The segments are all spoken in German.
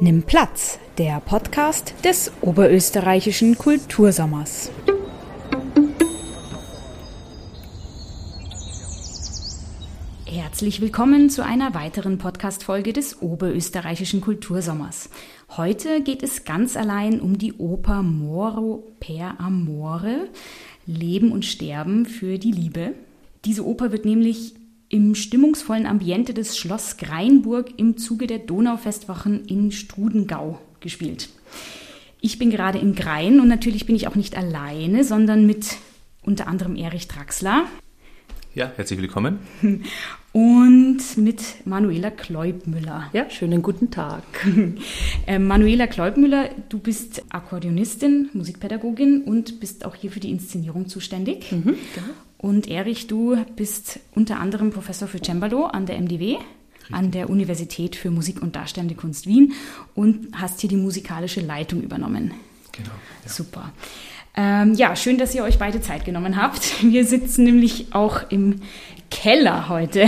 Nimm Platz, der Podcast des oberösterreichischen Kultursommers. Herzlich willkommen zu einer weiteren Podcast-Folge des oberösterreichischen Kultursommers. Heute geht es ganz allein um die Oper Moro per Amore, Leben und Sterben für die Liebe. Diese Oper wird nämlich im stimmungsvollen Ambiente des Schloss Greinburg im Zuge der Donaufestwochen in Strudengau gespielt. Ich bin gerade in Grein und natürlich bin ich auch nicht alleine, sondern mit unter anderem Erich Draxler. Ja, herzlich willkommen. Und mit Manuela Kleubmüller. Ja, schönen guten Tag. äh, Manuela Kleubmüller, du bist Akkordeonistin, Musikpädagogin und bist auch hier für die Inszenierung zuständig. Mhm, genau. Und Erich, du bist unter anderem Professor für Cembalo an der MDW, Richtig. an der Universität für Musik und Darstellende Kunst Wien und hast hier die musikalische Leitung übernommen. Genau. Ja. Super. Ähm, ja, schön, dass ihr euch beide Zeit genommen habt. Wir sitzen nämlich auch im Keller heute.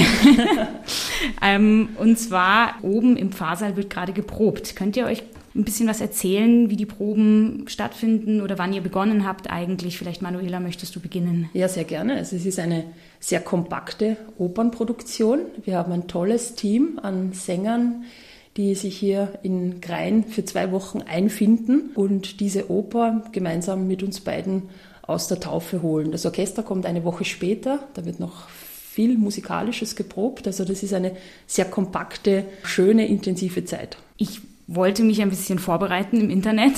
ähm, und zwar oben im Pfarrsaal wird gerade geprobt. Könnt ihr euch ein bisschen was erzählen, wie die Proben stattfinden oder wann ihr begonnen habt eigentlich? Vielleicht Manuela, möchtest du beginnen? Ja, sehr gerne. Also es ist eine sehr kompakte Opernproduktion. Wir haben ein tolles Team an Sängern, die sich hier in Grein für zwei Wochen einfinden und diese Oper gemeinsam mit uns beiden aus der Taufe holen. Das Orchester kommt eine Woche später, da wird noch viel Musikalisches geprobt. Also das ist eine sehr kompakte, schöne, intensive Zeit. Ich wollte mich ein bisschen vorbereiten im Internet,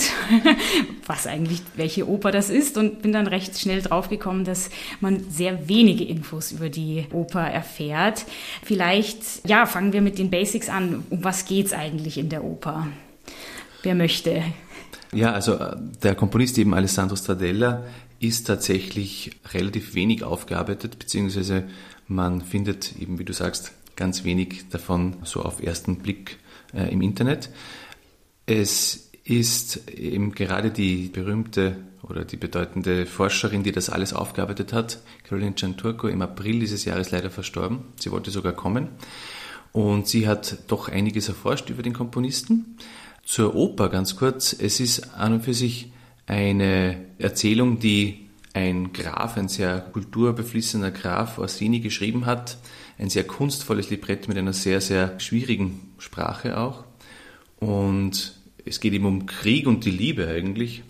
was eigentlich, welche Oper das ist und bin dann recht schnell draufgekommen, dass man sehr wenige Infos über die Oper erfährt. Vielleicht, ja, fangen wir mit den Basics an. Um was geht's eigentlich in der Oper? Wer möchte? Ja, also äh, der Komponist eben Alessandro Stradella ist tatsächlich relativ wenig aufgearbeitet, beziehungsweise man findet eben, wie du sagst, ganz wenig davon so auf ersten Blick äh, im Internet. Es ist eben gerade die berühmte oder die bedeutende Forscherin, die das alles aufgearbeitet hat, Caroline Gianturco, im April dieses Jahres leider verstorben. Sie wollte sogar kommen. Und sie hat doch einiges erforscht über den Komponisten. Zur Oper ganz kurz. Es ist an und für sich eine Erzählung, die ein Graf, ein sehr kulturbeflissener Graf Orsini geschrieben hat. Ein sehr kunstvolles Librett mit einer sehr, sehr schwierigen Sprache auch. Und es geht eben um Krieg und die Liebe eigentlich.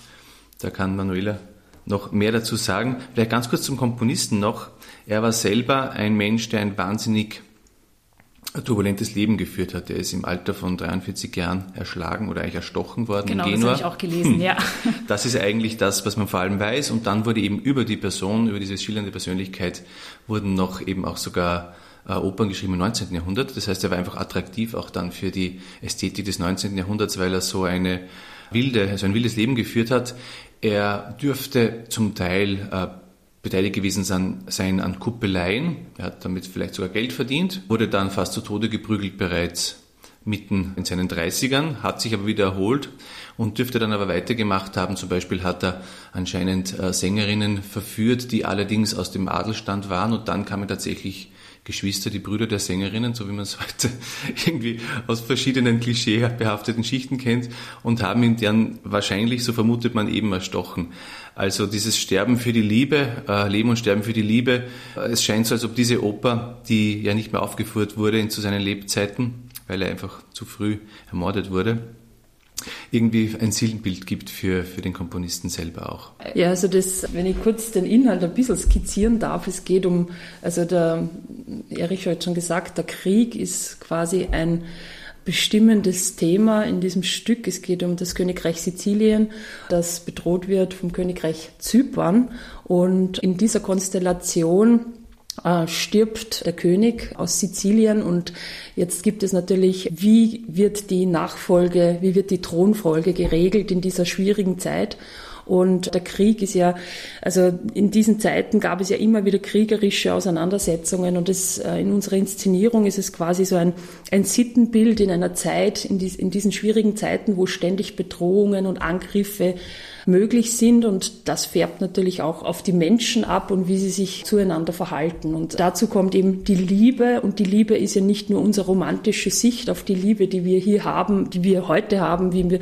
Da kann Manuela noch mehr dazu sagen. Vielleicht ganz kurz zum Komponisten noch. Er war selber ein Mensch, der ein wahnsinnig turbulentes Leben geführt hat. Er ist im Alter von 43 Jahren erschlagen oder eigentlich erstochen worden genau, in Genua. Das habe ich auch gelesen, hm. ja. Das ist eigentlich das, was man vor allem weiß. Und dann wurde eben über die Person, über diese schillernde Persönlichkeit, wurden noch eben auch sogar äh, Opern geschrieben im 19. Jahrhundert. Das heißt, er war einfach attraktiv auch dann für die Ästhetik des 19. Jahrhunderts, weil er so eine wilde, also ein wildes Leben geführt hat. Er dürfte zum Teil äh, beteiligt gewesen sein, an Kuppeleien. Er hat damit vielleicht sogar Geld verdient, wurde dann fast zu Tode geprügelt bereits mitten in seinen 30ern, hat sich aber wieder erholt und dürfte dann aber weitergemacht haben. Zum Beispiel hat er anscheinend äh, Sängerinnen verführt, die allerdings aus dem Adelstand waren und dann kamen tatsächlich Geschwister, die Brüder der Sängerinnen, so wie man es heute irgendwie aus verschiedenen klischeebehafteten Schichten kennt, und haben ihn dann wahrscheinlich, so vermutet man, eben erstochen. Also dieses Sterben für die Liebe, äh, Leben und Sterben für die Liebe, äh, es scheint so, als ob diese Oper, die ja nicht mehr aufgeführt wurde zu seinen Lebzeiten, weil er einfach zu früh ermordet wurde, irgendwie ein Sinnbild gibt für, für den Komponisten selber auch. Ja, also das, wenn ich kurz den Inhalt ein bisschen skizzieren darf, es geht um, also der Erich hat schon gesagt, der Krieg ist quasi ein bestimmendes Thema in diesem Stück. Es geht um das Königreich Sizilien, das bedroht wird vom Königreich Zypern. Und in dieser Konstellation stirbt der König aus Sizilien und jetzt gibt es natürlich, wie wird die Nachfolge, wie wird die Thronfolge geregelt in dieser schwierigen Zeit? Und der Krieg ist ja, also in diesen Zeiten gab es ja immer wieder kriegerische Auseinandersetzungen und das, äh, in unserer Inszenierung ist es quasi so ein, ein Sittenbild in einer Zeit, in, dies, in diesen schwierigen Zeiten, wo ständig Bedrohungen und Angriffe möglich sind und das färbt natürlich auch auf die Menschen ab und wie sie sich zueinander verhalten. Und dazu kommt eben die Liebe und die Liebe ist ja nicht nur unsere romantische Sicht auf die Liebe, die wir hier haben, die wir heute haben, wie wir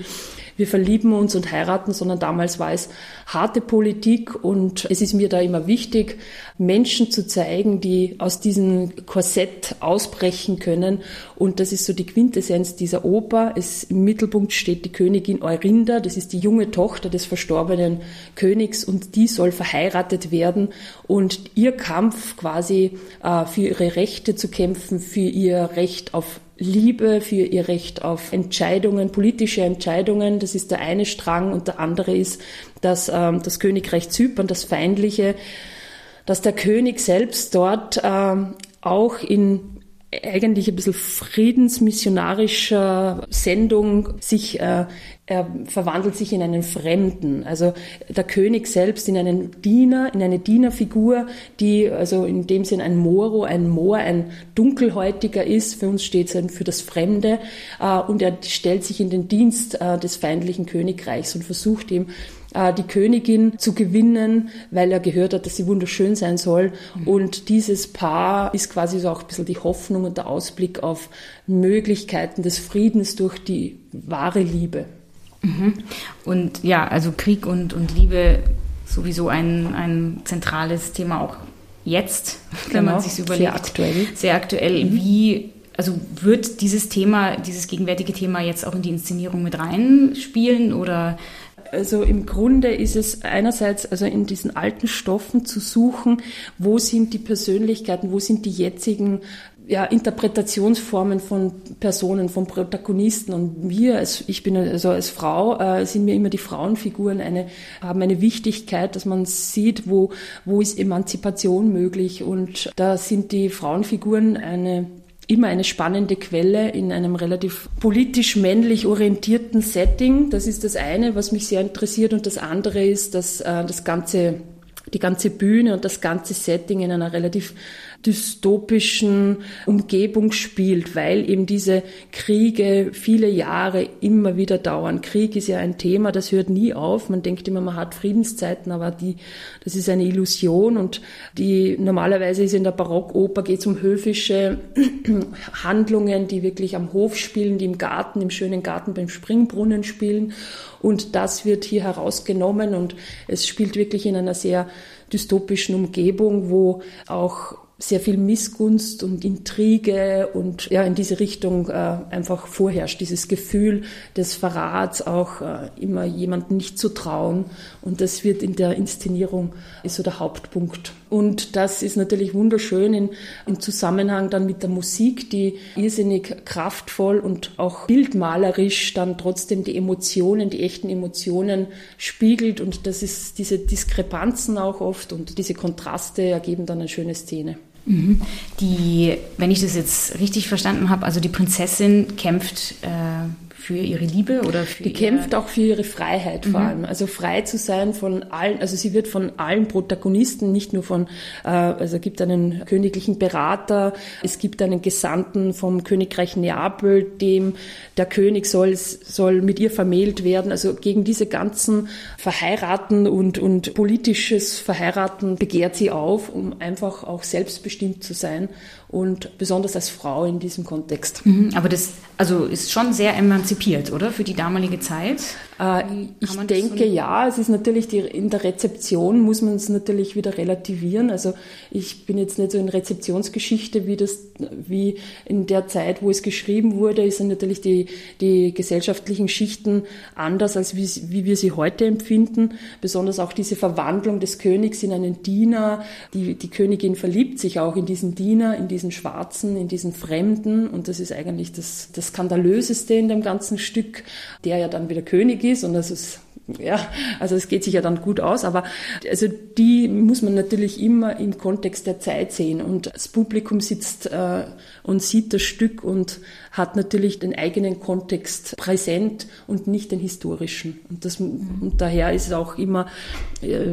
wir verlieben uns und heiraten, sondern damals war es harte Politik und es ist mir da immer wichtig, Menschen zu zeigen, die aus diesem Korsett ausbrechen können. Und das ist so die Quintessenz dieser Oper. Es, Im Mittelpunkt steht die Königin Eurinda, das ist die junge Tochter des verstorbenen Königs und die soll verheiratet werden und ihr Kampf quasi äh, für ihre Rechte zu kämpfen, für ihr Recht auf Liebe, für ihr Recht auf Entscheidungen, politische Entscheidungen. Das ist der eine Strang und der andere ist, dass ähm, das Königreich Zypern, das Feindliche, dass der König selbst dort ähm, auch in eigentlich ein bisschen friedensmissionarischer Sendung sich, äh, er verwandelt sich in einen Fremden. Also der König selbst in einen Diener, in eine Dienerfigur, die also in dem Sinn ein Moro, ein Moor, ein Dunkelhäutiger ist. Für uns steht es für das Fremde. Äh, und er stellt sich in den Dienst äh, des feindlichen Königreichs und versucht ihm die Königin zu gewinnen, weil er gehört hat, dass sie wunderschön sein soll. Und dieses Paar ist quasi so auch ein bisschen die Hoffnung und der Ausblick auf Möglichkeiten des Friedens durch die wahre Liebe. Mhm. Und ja, also Krieg und, und Liebe sowieso ein, ein zentrales Thema auch jetzt, wenn genau, man sich überlegt. Sehr aktuell. Sehr aktuell. Mhm. Wie also wird dieses Thema, dieses gegenwärtige Thema jetzt auch in die Inszenierung mit reinspielen oder also im Grunde ist es einerseits also in diesen alten Stoffen zu suchen, wo sind die Persönlichkeiten, wo sind die jetzigen ja, Interpretationsformen von Personen, von Protagonisten. Und wir, als, ich bin also als Frau, äh, sind mir immer die Frauenfiguren eine, haben eine Wichtigkeit, dass man sieht, wo, wo ist Emanzipation möglich. Und da sind die Frauenfiguren eine immer eine spannende Quelle in einem relativ politisch männlich orientierten Setting. Das ist das eine, was mich sehr interessiert. Und das andere ist, dass äh, das ganze, die ganze Bühne und das ganze Setting in einer relativ dystopischen Umgebung spielt, weil eben diese Kriege viele Jahre immer wieder dauern. Krieg ist ja ein Thema, das hört nie auf. Man denkt immer, man hat Friedenszeiten, aber die, das ist eine Illusion und die normalerweise ist in der Barockoper geht es um höfische Handlungen, die wirklich am Hof spielen, die im Garten, im schönen Garten beim Springbrunnen spielen und das wird hier herausgenommen und es spielt wirklich in einer sehr dystopischen Umgebung, wo auch sehr viel Missgunst und Intrige und ja in diese Richtung äh, einfach vorherrscht. Dieses Gefühl des Verrats auch äh, immer jemandem nicht zu trauen. Und das wird in der Inszenierung ist so der Hauptpunkt. Und das ist natürlich wunderschön in, im Zusammenhang dann mit der Musik die irrsinnig kraftvoll und auch bildmalerisch dann trotzdem die Emotionen die echten Emotionen spiegelt. Und das ist diese Diskrepanzen auch oft und diese Kontraste ergeben dann eine schöne Szene. Die, wenn ich das jetzt richtig verstanden habe, also die Prinzessin kämpft äh, für ihre Liebe oder für Die kämpft auch für ihre Freiheit vor mhm. allem. Also frei zu sein von allen, also sie wird von allen Protagonisten, nicht nur von, äh, also es gibt einen königlichen Berater, es gibt einen Gesandten vom Königreich Neapel, dem der König soll, soll mit ihr vermählt werden. Also gegen diese ganzen Verheiraten und, und politisches Verheiraten begehrt sie auf, um einfach auch selbstbestimmt zu sein und besonders als Frau in diesem Kontext. Mhm, aber das also ist schon sehr emanzipiert, oder für die damalige Zeit? Äh, ich denke so ja. Es ist natürlich die, in der Rezeption muss man es natürlich wieder relativieren. Also ich bin jetzt nicht so in Rezeptionsgeschichte wie das wie in der Zeit, wo es geschrieben wurde, sind natürlich die die gesellschaftlichen Schichten anders als wie, wie wir sie heute empfinden. Besonders auch diese Verwandlung des Königs in einen Diener. Die die Königin verliebt sich auch in diesen Diener, in diesen Schwarzen, in diesen Fremden. Und das ist eigentlich das, das Skandalöseste in dem ganzen Stück, der ja dann wieder König ist. Und das ist ja, also es geht sich ja dann gut aus, aber also die muss man natürlich immer im Kontext der Zeit sehen. Und das Publikum sitzt äh, und sieht das Stück und hat natürlich den eigenen Kontext präsent und nicht den historischen. Und, das, und daher ist es auch immer äh,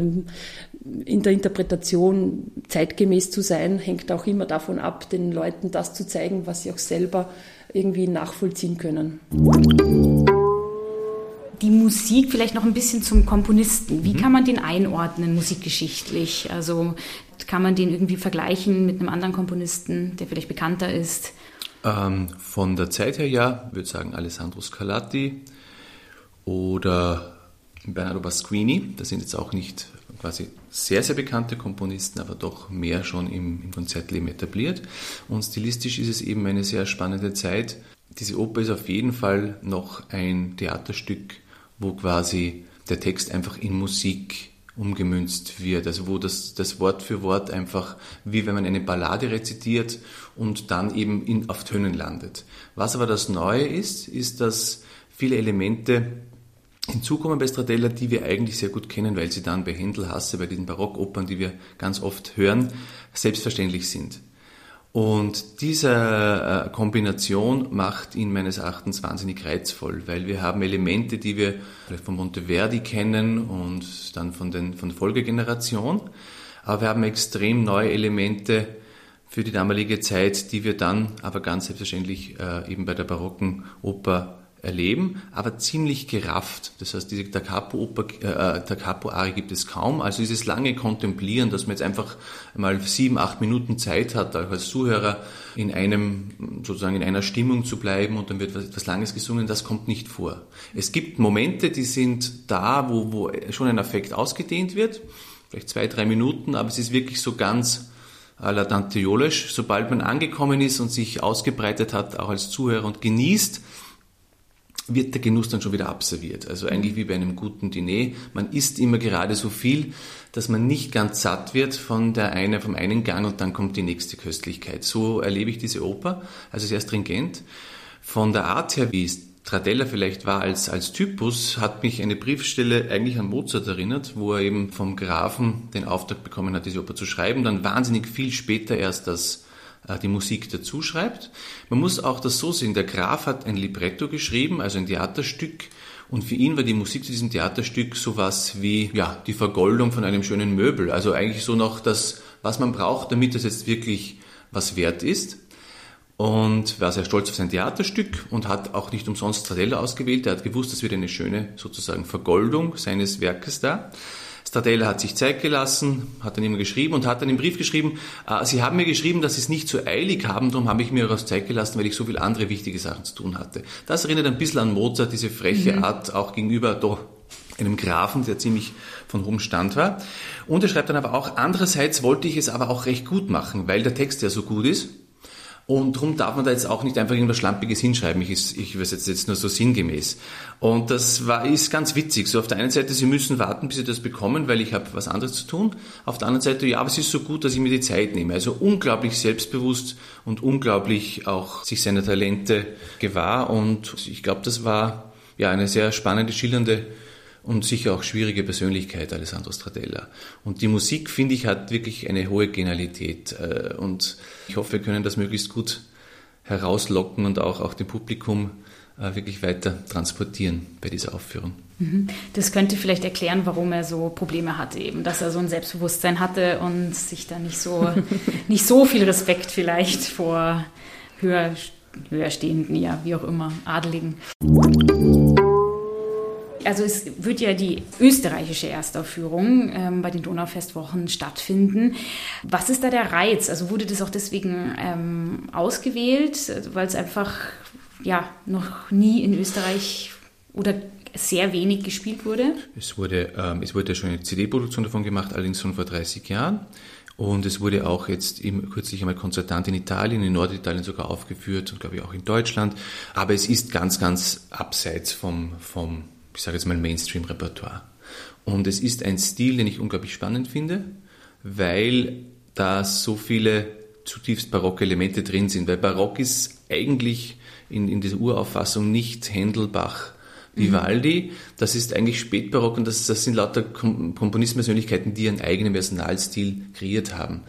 in der Interpretation zeitgemäß zu sein, hängt auch immer davon ab, den Leuten das zu zeigen, was sie auch selber irgendwie nachvollziehen können die Musik vielleicht noch ein bisschen zum Komponisten. Wie mhm. kann man den einordnen musikgeschichtlich? Also kann man den irgendwie vergleichen mit einem anderen Komponisten, der vielleicht bekannter ist? Ähm, von der Zeit her ja, würde sagen Alessandro Scarlatti oder Bernardo Pasquini. Das sind jetzt auch nicht quasi sehr, sehr bekannte Komponisten, aber doch mehr schon im, im Konzertleben etabliert. Und stilistisch ist es eben eine sehr spannende Zeit. Diese Oper ist auf jeden Fall noch ein Theaterstück wo quasi der Text einfach in Musik umgemünzt wird, also wo das, das Wort für Wort einfach, wie wenn man eine Ballade rezitiert und dann eben in, auf Tönen landet. Was aber das Neue ist, ist, dass viele Elemente hinzukommen bei Stradella, die wir eigentlich sehr gut kennen, weil sie dann bei Händel, Hasse, bei diesen Barockopern, die wir ganz oft hören, selbstverständlich sind. Und diese äh, Kombination macht ihn meines Erachtens wahnsinnig reizvoll, weil wir haben Elemente, die wir vielleicht von Monteverdi kennen und dann von, den, von der Folgegeneration, aber wir haben extrem neue Elemente für die damalige Zeit, die wir dann aber ganz selbstverständlich äh, eben bei der barocken Oper erleben, aber ziemlich gerafft. Das heißt, diese Da Capo-Ari äh, gibt es kaum. Also dieses lange Kontemplieren, dass man jetzt einfach mal sieben, acht Minuten Zeit hat, als Zuhörer in einem, sozusagen in einer Stimmung zu bleiben und dann wird etwas Langes gesungen, das kommt nicht vor. Es gibt Momente, die sind da, wo, wo schon ein Effekt ausgedehnt wird, vielleicht zwei, drei Minuten, aber es ist wirklich so ganz à la Dante Jolesch. Sobald man angekommen ist und sich ausgebreitet hat, auch als Zuhörer und genießt, wird der Genuss dann schon wieder abserviert. Also eigentlich wie bei einem guten Diner. Man isst immer gerade so viel, dass man nicht ganz satt wird von der eine, vom einen Gang und dann kommt die nächste Köstlichkeit. So erlebe ich diese Oper, also sehr stringent. Von der Art her, wie es Tradella vielleicht war als, als Typus, hat mich eine Briefstelle eigentlich an Mozart erinnert, wo er eben vom Grafen den Auftrag bekommen hat, diese Oper zu schreiben, dann wahnsinnig viel später erst das die Musik dazu schreibt. Man muss auch das so sehen, der Graf hat ein Libretto geschrieben, also ein Theaterstück, und für ihn war die Musik zu diesem Theaterstück sowas wie ja, die Vergoldung von einem schönen Möbel. Also eigentlich so noch das, was man braucht, damit das jetzt wirklich was wert ist. Und war sehr stolz auf sein Theaterstück und hat auch nicht umsonst Stradella ausgewählt. Er hat gewusst, das wird eine schöne sozusagen Vergoldung seines Werkes da. Stadella hat sich Zeit gelassen, hat dann immer geschrieben und hat dann im Brief geschrieben, äh, Sie haben mir geschrieben, dass Sie es nicht so eilig haben, darum habe ich mir auch Zeit gelassen, weil ich so viele andere wichtige Sachen zu tun hatte. Das erinnert ein bisschen an Mozart, diese freche mhm. Art, auch gegenüber doch einem Grafen, der ziemlich von hohem Stand war. Und er schreibt dann aber auch, andererseits wollte ich es aber auch recht gut machen, weil der Text ja so gut ist und darum darf man da jetzt auch nicht einfach irgendwas Schlampiges hinschreiben. Ich, ich übersetze jetzt nur so sinngemäß. Und das war, ist ganz witzig. So auf der einen Seite, Sie müssen warten, bis Sie das bekommen, weil ich habe was anderes zu tun. Auf der anderen Seite, ja, aber es ist so gut, dass ich mir die Zeit nehme. Also unglaublich selbstbewusst und unglaublich auch sich seiner Talente gewahr. Und ich glaube, das war ja eine sehr spannende, schillernde und sicher auch schwierige Persönlichkeit, Alessandro Stradella. Und die Musik, finde ich, hat wirklich eine hohe Genialität. Äh, und ich hoffe, wir können das möglichst gut herauslocken und auch, auch dem Publikum äh, wirklich weiter transportieren bei dieser Aufführung. Mhm. Das könnte vielleicht erklären, warum er so Probleme hatte, eben, dass er so ein Selbstbewusstsein hatte und sich da nicht so, nicht so viel Respekt vielleicht vor höher, höherstehenden, ja, wie auch immer, Adeligen also es wird ja die österreichische Erstaufführung ähm, bei den Donaufestwochen stattfinden. Was ist da der Reiz? Also wurde das auch deswegen ähm, ausgewählt, weil es einfach ja noch nie in Österreich oder sehr wenig gespielt wurde? Es wurde, ähm, es wurde schon eine CD-Produktion davon gemacht, allerdings schon vor 30 Jahren. Und es wurde auch jetzt im, kürzlich einmal konzertant in Italien, in Norditalien sogar aufgeführt und glaube ich auch in Deutschland. Aber es ist ganz, ganz abseits vom, vom ich sage jetzt mal Mainstream-Repertoire. Und es ist ein Stil, den ich unglaublich spannend finde, weil da so viele zutiefst barocke Elemente drin sind. Weil Barock ist eigentlich in, in dieser Urauffassung nicht Händel, Bach, Vivaldi, das ist eigentlich Spätbarock und das, das sind lauter Komponistenpersönlichkeiten, die ihren eigenen Personalstil kreiert haben.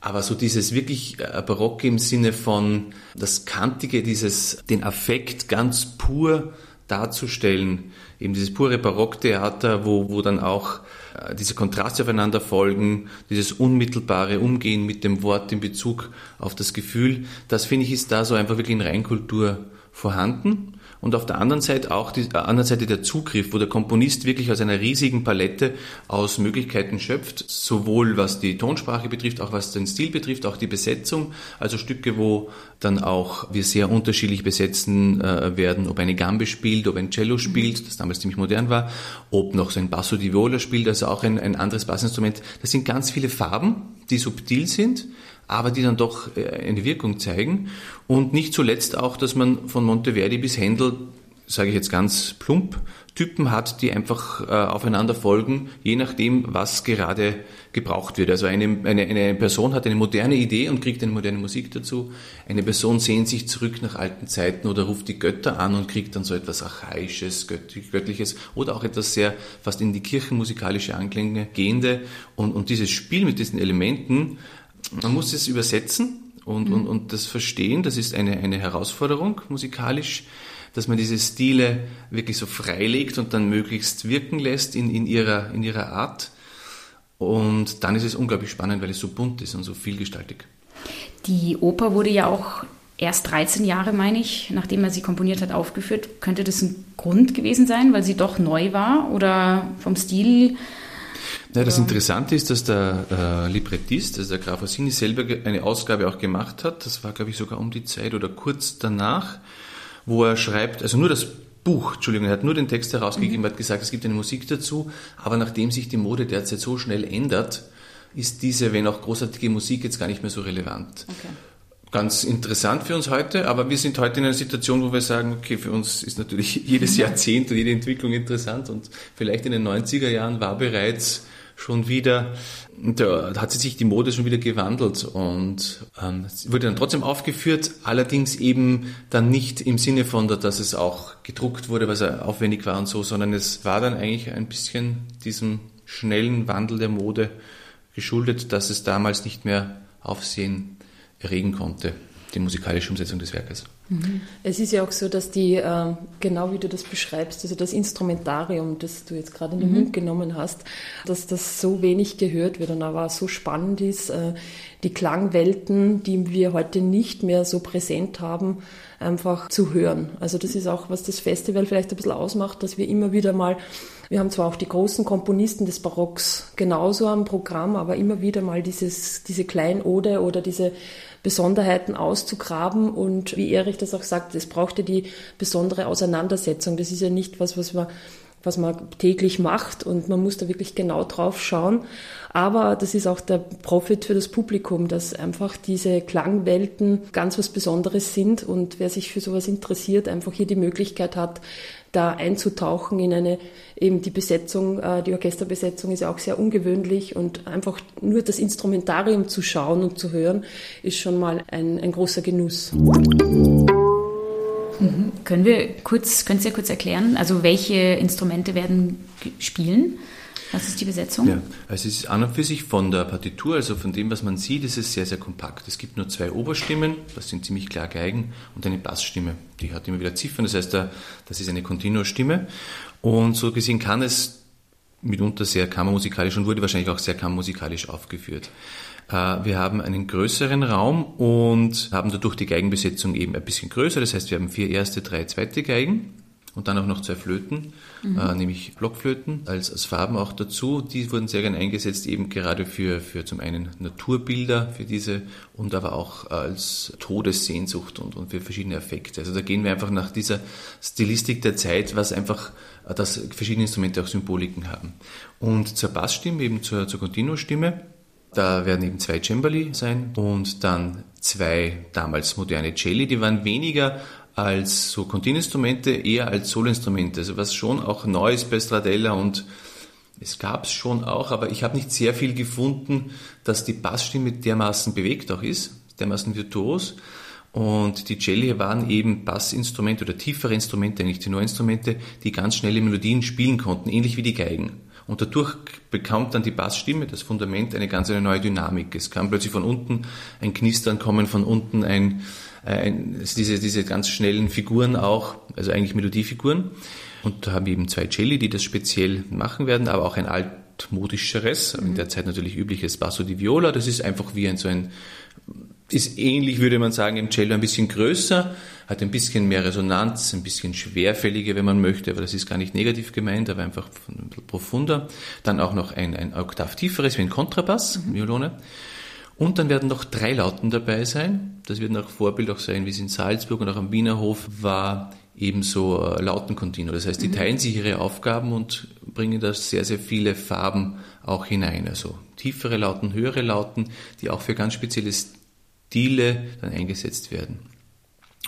Aber so dieses wirklich äh, Barocke im Sinne von das Kantige, dieses, den Affekt ganz pur darzustellen, eben dieses pure Barocktheater, wo, wo dann auch äh, diese Kontraste aufeinander folgen, dieses unmittelbare Umgehen mit dem Wort in Bezug auf das Gefühl, das finde ich ist da so einfach wirklich in Reinkultur vorhanden und auf der anderen Seite auch die äh, andere Seite der Zugriff, wo der Komponist wirklich aus einer riesigen Palette aus Möglichkeiten schöpft, sowohl was die Tonsprache betrifft, auch was den Stil betrifft, auch die Besetzung, also Stücke, wo dann auch wir sehr unterschiedlich besetzen äh, werden, ob eine Gambe spielt, ob ein Cello spielt, das damals ziemlich modern war, ob noch so ein Basso di Viola spielt, also auch ein, ein anderes Bassinstrument. Das sind ganz viele Farben, die subtil sind, aber die dann doch äh, eine Wirkung zeigen. Und nicht zuletzt auch, dass man von Monteverdi bis Händel, sage ich jetzt ganz plump, Typen hat, die einfach äh, aufeinander folgen, je nachdem, was gerade gebraucht wird. Also eine, eine, eine Person hat eine moderne Idee und kriegt eine moderne Musik dazu. Eine Person sehnt sich zurück nach alten Zeiten oder ruft die Götter an und kriegt dann so etwas Archaisches, Göttliches oder auch etwas sehr fast in die kirchenmusikalische Anklänge gehende. Und, und dieses Spiel mit diesen Elementen man muss es übersetzen und, mhm. und, und das verstehen. Das ist eine, eine Herausforderung musikalisch, dass man diese Stile wirklich so freilegt und dann möglichst wirken lässt in, in, ihrer, in ihrer Art. Und dann ist es unglaublich spannend, weil es so bunt ist und so vielgestaltig. Die Oper wurde ja auch erst 13 Jahre, meine ich, nachdem er sie komponiert hat, aufgeführt. Könnte das ein Grund gewesen sein, weil sie doch neu war oder vom Stil ja, das Interessante ist, dass der äh, Librettist, also der Graf Orsini, selber eine Ausgabe auch gemacht hat. Das war, glaube ich, sogar um die Zeit oder kurz danach, wo er schreibt, also nur das Buch, Entschuldigung, er hat nur den Text herausgegeben, mhm. hat gesagt, es gibt eine Musik dazu, aber nachdem sich die Mode derzeit so schnell ändert, ist diese, wenn auch großartige Musik jetzt gar nicht mehr so relevant. Okay ganz interessant für uns heute, aber wir sind heute in einer Situation, wo wir sagen, okay, für uns ist natürlich jedes Jahrzehnt und jede Entwicklung interessant und vielleicht in den 90er Jahren war bereits schon wieder, da hat sich die Mode schon wieder gewandelt und ähm, es wurde dann trotzdem aufgeführt, allerdings eben dann nicht im Sinne von, dass es auch gedruckt wurde, was aufwendig war und so, sondern es war dann eigentlich ein bisschen diesem schnellen Wandel der Mode geschuldet, dass es damals nicht mehr Aufsehen erregen konnte, die musikalische Umsetzung des Werkes. Es ist ja auch so, dass die, äh, genau wie du das beschreibst, also das Instrumentarium, das du jetzt gerade in den mhm. Mund genommen hast, dass das so wenig gehört wird und aber so spannend ist, äh, die Klangwelten, die wir heute nicht mehr so präsent haben, einfach zu hören. Also das ist auch, was das Festival vielleicht ein bisschen ausmacht, dass wir immer wieder mal wir haben zwar auch die großen Komponisten des Barocks genauso am Programm, aber immer wieder mal dieses, diese Kleinode oder diese Besonderheiten auszugraben und wie Erich das auch sagt, es brauchte die besondere Auseinandersetzung. Das ist ja nicht was, was man was man täglich macht und man muss da wirklich genau drauf schauen. Aber das ist auch der Profit für das Publikum, dass einfach diese Klangwelten ganz was Besonderes sind und wer sich für sowas interessiert, einfach hier die Möglichkeit hat, da einzutauchen in eine, eben die Besetzung, äh, die Orchesterbesetzung ist ja auch sehr ungewöhnlich und einfach nur das Instrumentarium zu schauen und zu hören, ist schon mal ein, ein großer Genuss. Mhm. Können wir kurz, können Sie ja kurz erklären, also welche Instrumente werden spielen? Was ist die Besetzung? Ja, also es ist an und für sich von der Partitur, also von dem, was man sieht, ist es sehr, sehr kompakt. Es gibt nur zwei Oberstimmen, das sind ziemlich klar Geigen, und eine Bassstimme, die hat immer wieder Ziffern, das heißt, das ist eine Continuo-Stimme. Und so gesehen kann es mitunter sehr kammermusikalisch und wurde wahrscheinlich auch sehr kammermusikalisch aufgeführt. Äh, wir haben einen größeren Raum und haben dadurch die Geigenbesetzung eben ein bisschen größer. Das heißt, wir haben vier erste, drei zweite Geigen und dann auch noch zwei Flöten, mhm. äh, nämlich Blockflöten als, als Farben auch dazu. Die wurden sehr gern eingesetzt, eben gerade für, für zum einen Naturbilder, für diese und aber auch als Todessehnsucht und, und für verschiedene Effekte. Also da gehen wir einfach nach dieser Stilistik der Zeit, was einfach, äh, dass verschiedene Instrumente auch Symboliken haben. Und zur Bassstimme, eben zur, zur Continuo-Stimme, da werden eben zwei Cembali sein und dann zwei damals moderne Celli, die waren weniger als so Kontinuinstrumente, eher als Solinstrumente, also was schon auch neu ist bei Stradella und es gab es schon auch, aber ich habe nicht sehr viel gefunden, dass die Bassstimme dermaßen bewegt auch ist, dermaßen virtuos Und die Celli waren eben Bassinstrumente oder tiefere Instrumente, eigentlich Tenorinstrumente, die ganz schnelle Melodien spielen konnten, ähnlich wie die Geigen. Und dadurch bekommt dann die Bassstimme, das Fundament, eine ganz eine neue Dynamik. Es kann plötzlich von unten ein Knistern kommen, von unten ein, ein diese, diese ganz schnellen Figuren auch, also eigentlich Melodiefiguren. Und da haben wir eben zwei Celli, die das speziell machen werden, aber auch ein altmodischeres, in der Zeit natürlich übliches Basso di Viola. Das ist einfach wie ein so ein ist ähnlich, würde man sagen, im Cello ein bisschen größer, hat ein bisschen mehr Resonanz, ein bisschen schwerfälliger, wenn man möchte, aber das ist gar nicht negativ gemeint, aber einfach ein bisschen profunder. Dann auch noch ein, ein Oktav tieferes wie ein Kontrabass, mhm. Violone. Und dann werden noch drei Lauten dabei sein. Das wird nach Vorbild auch sein, wie es in Salzburg und auch am Wiener Hof war, ebenso äh. Das heißt, die mhm. teilen sich ihre Aufgaben und bringen da sehr, sehr viele Farben auch hinein. Also tiefere Lauten, höhere Lauten, die auch für ganz spezielles Stile dann eingesetzt werden.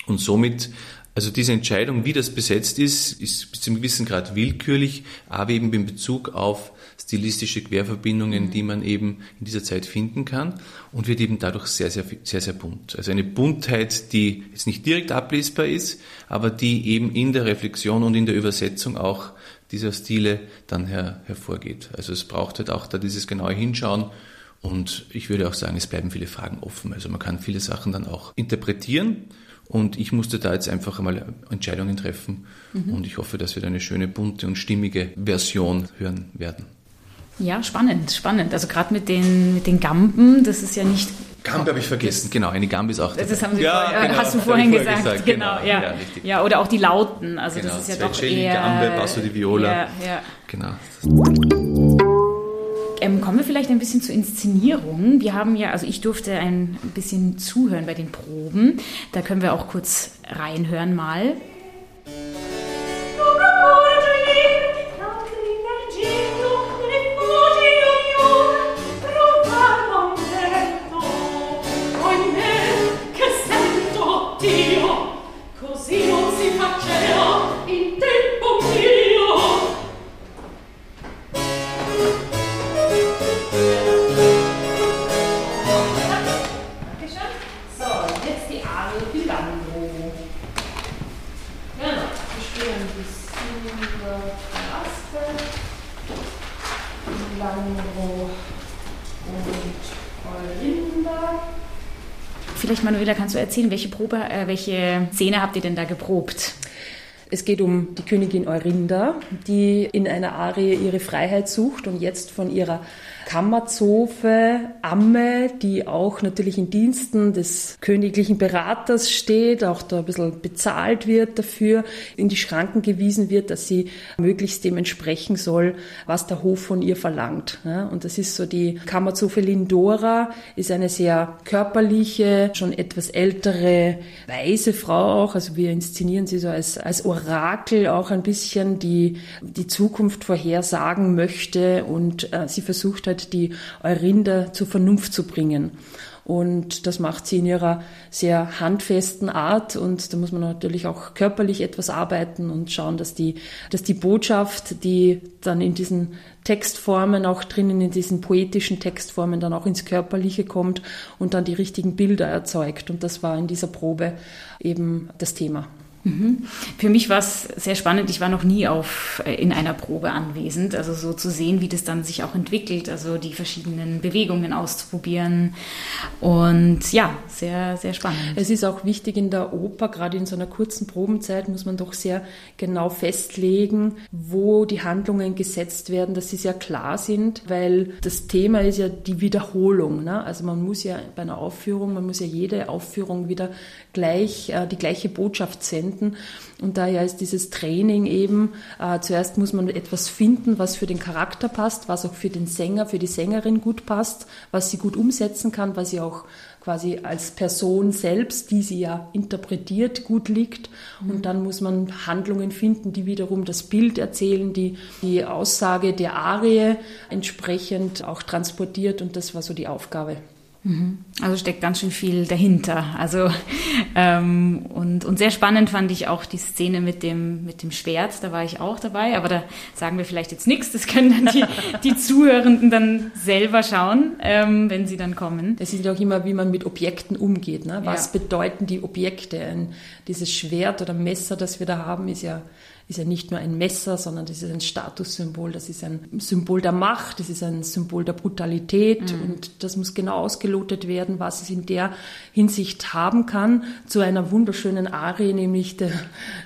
Und somit, also diese Entscheidung, wie das besetzt ist, ist bis zu einem gewissen Grad willkürlich, aber eben in Bezug auf stilistische Querverbindungen, die man eben in dieser Zeit finden kann und wird eben dadurch sehr, sehr, sehr, sehr bunt. Also eine Buntheit, die jetzt nicht direkt ablesbar ist, aber die eben in der Reflexion und in der Übersetzung auch dieser Stile dann her, hervorgeht. Also es braucht halt auch da dieses genaue Hinschauen und ich würde auch sagen, es bleiben viele Fragen offen. Also man kann viele Sachen dann auch interpretieren. Und ich musste da jetzt einfach einmal Entscheidungen treffen. Mhm. Und ich hoffe, dass wir da eine schöne, bunte und stimmige Version hören werden. Ja, spannend, spannend. Also gerade mit den, mit den Gamben, das ist ja nicht. Gambe habe ich vergessen, genau. Eine Gambe ist auch dabei. Das haben Sie ja, vorher, genau, hast du vorhin gesagt. gesagt. Genau, genau, ja. Ja, ja, oder auch die Lauten. Also genau. das ist ja doch eher... Gambe, Basso di Viola. Ja, ja. Genau. Ähm, kommen wir vielleicht ein bisschen zur Inszenierung. Wir haben ja, also ich durfte ein bisschen zuhören bei den Proben. Da können wir auch kurz reinhören mal. Manuela, kannst du erzählen, welche Probe, äh, welche Szene habt ihr denn da geprobt? Es geht um die Königin Eurinda, die in einer Arie ihre Freiheit sucht und jetzt von ihrer Kammerzofe, Amme, die auch natürlich in Diensten des königlichen Beraters steht, auch da ein bisschen bezahlt wird dafür, in die Schranken gewiesen wird, dass sie möglichst dem entsprechen soll, was der Hof von ihr verlangt. Und das ist so die Kammerzofe Lindora, ist eine sehr körperliche, schon etwas ältere, weise Frau auch, also wir inszenieren sie so als, als Orakel auch ein bisschen, die die Zukunft vorhersagen möchte und äh, sie versucht halt Die Eurinda zur Vernunft zu bringen. Und das macht sie in ihrer sehr handfesten Art. Und da muss man natürlich auch körperlich etwas arbeiten und schauen, dass die, dass die Botschaft, die dann in diesen Textformen auch drinnen, in diesen poetischen Textformen dann auch ins Körperliche kommt und dann die richtigen Bilder erzeugt. Und das war in dieser Probe eben das Thema. Mhm. Für mich war es sehr spannend. Ich war noch nie auf, äh, in einer Probe anwesend. Also so zu sehen, wie das dann sich auch entwickelt. Also die verschiedenen Bewegungen auszuprobieren. Und ja, sehr, sehr spannend. Es ist auch wichtig in der Oper, gerade in so einer kurzen Probenzeit, muss man doch sehr genau festlegen, wo die Handlungen gesetzt werden, dass sie sehr klar sind, weil das Thema ist ja die Wiederholung. Ne? Also man muss ja bei einer Aufführung, man muss ja jede Aufführung wieder gleich, äh, die gleiche Botschaft senden finden. Und daher ist dieses Training eben, äh, zuerst muss man etwas finden, was für den Charakter passt, was auch für den Sänger, für die Sängerin gut passt, was sie gut umsetzen kann, was sie auch quasi als Person selbst, die sie ja interpretiert, gut liegt. Und dann muss man Handlungen finden, die wiederum das Bild erzählen, die die Aussage der Arie entsprechend auch transportiert. Und das war so die Aufgabe. Mhm. Also steckt ganz schön viel dahinter. Also ähm, und, und sehr spannend fand ich auch die Szene mit dem mit dem Schwert. Da war ich auch dabei, aber da sagen wir vielleicht jetzt nichts. Das können dann die, die Zuhörenden dann selber schauen, ähm, wenn sie dann kommen. Es ist auch immer, wie man mit Objekten umgeht. Ne? Was ja. bedeuten die Objekte? Ein, dieses Schwert oder Messer, das wir da haben, ist ja ist ja nicht nur ein Messer, sondern das ist ein Statussymbol, das ist ein Symbol der Macht, das ist ein Symbol der Brutalität mhm. und das muss genau ausgelotet werden, was es in der Hinsicht haben kann, zu einer wunderschönen Arie, nämlich der,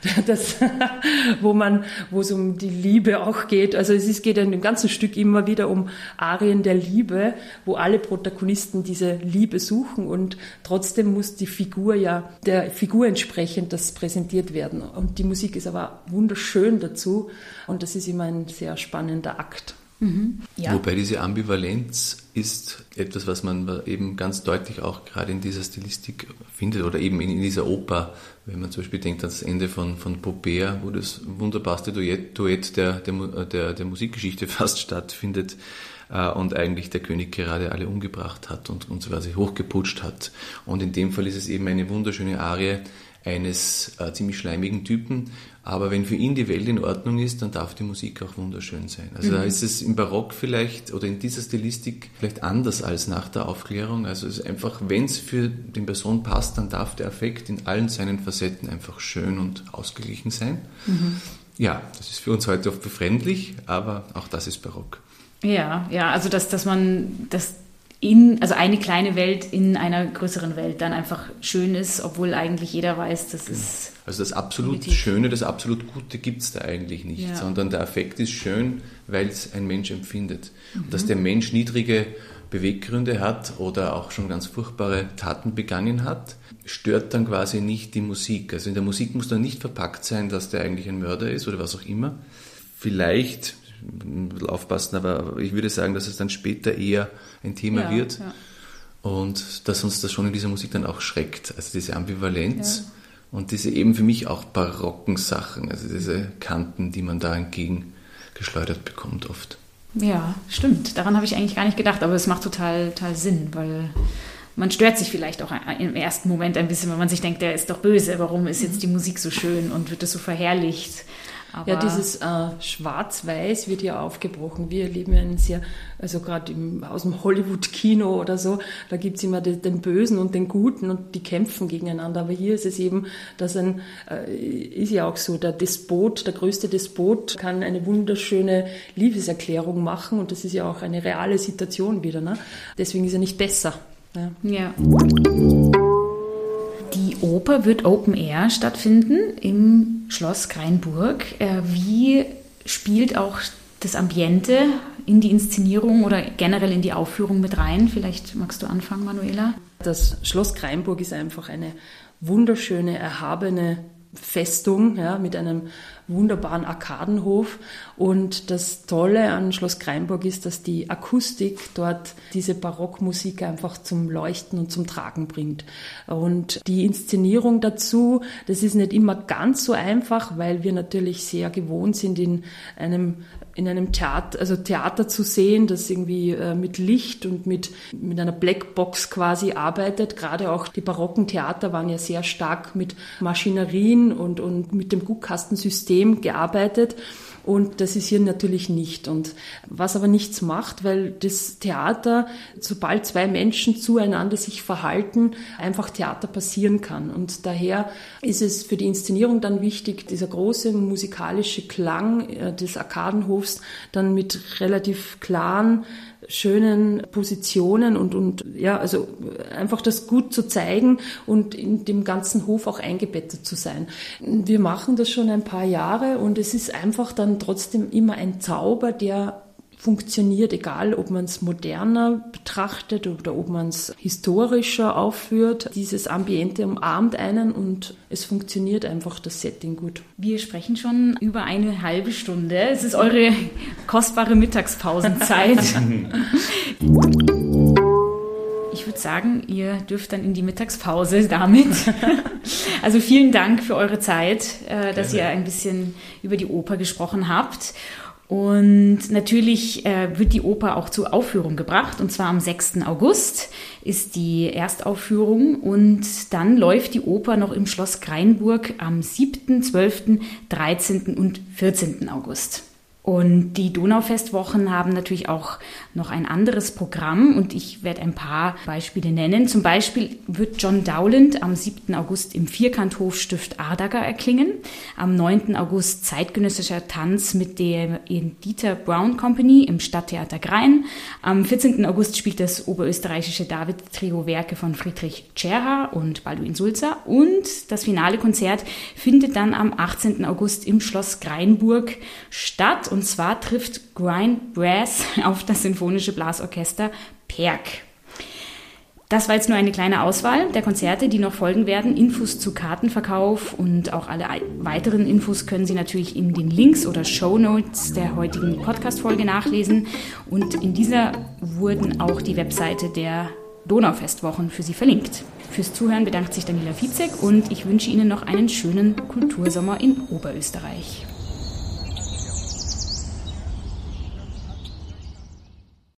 der, das, wo man, wo es um die Liebe auch geht. Also es ist, geht in dem ganzen Stück immer wieder um Arien der Liebe, wo alle Protagonisten diese Liebe suchen und trotzdem muss die Figur ja der Figur entsprechend das präsentiert werden. Und die Musik ist aber wunderschön wunderschön dazu und das ist immer ein sehr spannender Akt. Mhm. Ja. Wobei diese Ambivalenz ist etwas, was man eben ganz deutlich auch gerade in dieser Stilistik findet oder eben in, dieser Oper, wenn man zum Beispiel denkt an das Ende von, von Popea, wo das wunderbarste Duett, Duett der, der, der, der Musikgeschichte fast stattfindet äh, und eigentlich der König gerade alle umgebracht hat und, und quasi hochgeputscht hat. Und in dem Fall ist es eben eine wunderschöne Arie, eines äh, ziemlich schleimigen Typen. Aber wenn für ihn die Welt in Ordnung ist, dann darf die Musik auch wunderschön sein. Also mhm. da ist es im Barock vielleicht oder in dieser Stilistik vielleicht anders als nach der Aufklärung. Also es ist einfach, wenn es für den Person passt, dann darf der Affekt in allen seinen Facetten einfach schön und ausgeglichen sein. Mhm. Ja, das ist für uns heute oft befremdlich, aber auch das ist Barock. Ja, ja, also dass, dass man, dass in, also eine kleine Welt in einer größeren Welt dann einfach schön ist, obwohl eigentlich jeder weiß, dass genau. es. Also das absolut primitiv. Schöne, das absolut Gute gibt es da eigentlich nicht, ja. sondern der Affekt ist schön, weil es ein Mensch empfindet. Mhm. Und dass mhm. der Mensch niedrige Beweggründe hat oder auch schon ganz furchtbare Taten begangen hat, stört dann quasi nicht die Musik. Also in der Musik muss dann nicht verpackt sein, dass der eigentlich ein Mörder ist oder was auch immer. Vielleicht ein bisschen aufpassen, aber ich würde sagen, dass es dann später eher ein Thema ja, wird ja. und dass uns das schon in dieser Musik dann auch schreckt. Also diese Ambivalenz ja. Und diese eben für mich auch barocken Sachen, also diese Kanten, die man da entgegengeschleudert bekommt oft. Ja, stimmt. Daran habe ich eigentlich gar nicht gedacht, aber es macht total, total Sinn, weil man stört sich vielleicht auch im ersten Moment ein bisschen, wenn man sich denkt, der ist doch böse, warum ist jetzt die Musik so schön und wird das so verherrlicht? Aber ja, dieses äh, Schwarz-Weiß wird ja aufgebrochen. Wir erleben ja einen sehr, also gerade aus dem Hollywood-Kino oder so, da gibt es immer den, den, Bösen und den Guten und die kämpfen gegeneinander. Aber hier ist es eben, dass ein, äh, ist ja auch so, der Despot, der größte Despot kann eine wunderschöne Liebeserklärung machen und das ist ja auch eine reale Situation wieder. Ne? Deswegen ist er nicht besser. ja. ja. Oper wird Open Air stattfinden im Schloss Kreinburg. Äh, wie spielt auch das Ambiente in die Inszenierung oder generell in die Aufführung mit rein? Vielleicht magst du anfangen, Manuela. Das Schloss Kreinburg ist einfach eine wunderschöne, erhabene Festung ja, mit einem wunderbaren Arkadenhof. Und das Tolle an Schloss Kreinburg ist, dass die Akustik dort diese Barockmusik einfach zum Leuchten und zum Tragen bringt. Und die Inszenierung dazu, das ist nicht immer ganz so einfach, weil wir natürlich sehr gewohnt sind, in einem in einem Theater, also Theater zu sehen, das irgendwie äh, mit Licht und mit, mit einer Blackbox quasi arbeitet. Gerade auch die barocken Theater waren ja sehr stark mit Maschinerien und, und mit dem Guckkastensystem gearbeitet. Und das ist hier natürlich nicht. Und was aber nichts macht, weil das Theater, sobald zwei Menschen zueinander sich verhalten, einfach Theater passieren kann. Und daher ist es für die Inszenierung dann wichtig, dieser große musikalische Klang äh, des Arkadenhofs dann mit relativ klaren schönen Positionen und, und ja, also einfach das gut zu zeigen und in dem ganzen Hof auch eingebettet zu sein. Wir machen das schon ein paar Jahre und es ist einfach dann trotzdem immer ein Zauber, der funktioniert, egal ob man es moderner betrachtet oder ob man es historischer aufführt. Dieses Ambiente umarmt einen und es funktioniert einfach das Setting gut. Wir sprechen schon über eine halbe Stunde. Es ist eure kostbare Mittagspausenzeit. ich würde sagen, ihr dürft dann in die Mittagspause damit. Also vielen Dank für eure Zeit, äh, dass ihr ein bisschen über die Oper gesprochen habt. Und natürlich äh, wird die Oper auch zur Aufführung gebracht. Und zwar am 6. August ist die Erstaufführung. Und dann läuft die Oper noch im Schloss Greinburg am 7., 12., 13. und 14. August. Und die Donaufestwochen haben natürlich auch noch ein anderes Programm und ich werde ein paar Beispiele nennen. Zum Beispiel wird John Dowland am 7. August im Vierkanthof Stift Ardager erklingen. Am 9. August zeitgenössischer Tanz mit der Dieter Brown Company im Stadttheater Grein. Am 14. August spielt das oberösterreichische David Trio Werke von Friedrich Tscherha und Balduin Sulzer. Und das finale Konzert findet dann am 18. August im Schloss Greinburg statt und zwar trifft Grind Brass auf das Sinfonische Blasorchester Perk. Das war jetzt nur eine kleine Auswahl der Konzerte, die noch folgen werden. Infos zu Kartenverkauf und auch alle weiteren Infos können Sie natürlich in den Links oder Show Notes der heutigen Podcast-Folge nachlesen. Und in dieser wurden auch die Webseite der Donaufestwochen für Sie verlinkt. Fürs Zuhören bedankt sich Daniela Vizek und ich wünsche Ihnen noch einen schönen Kultursommer in Oberösterreich.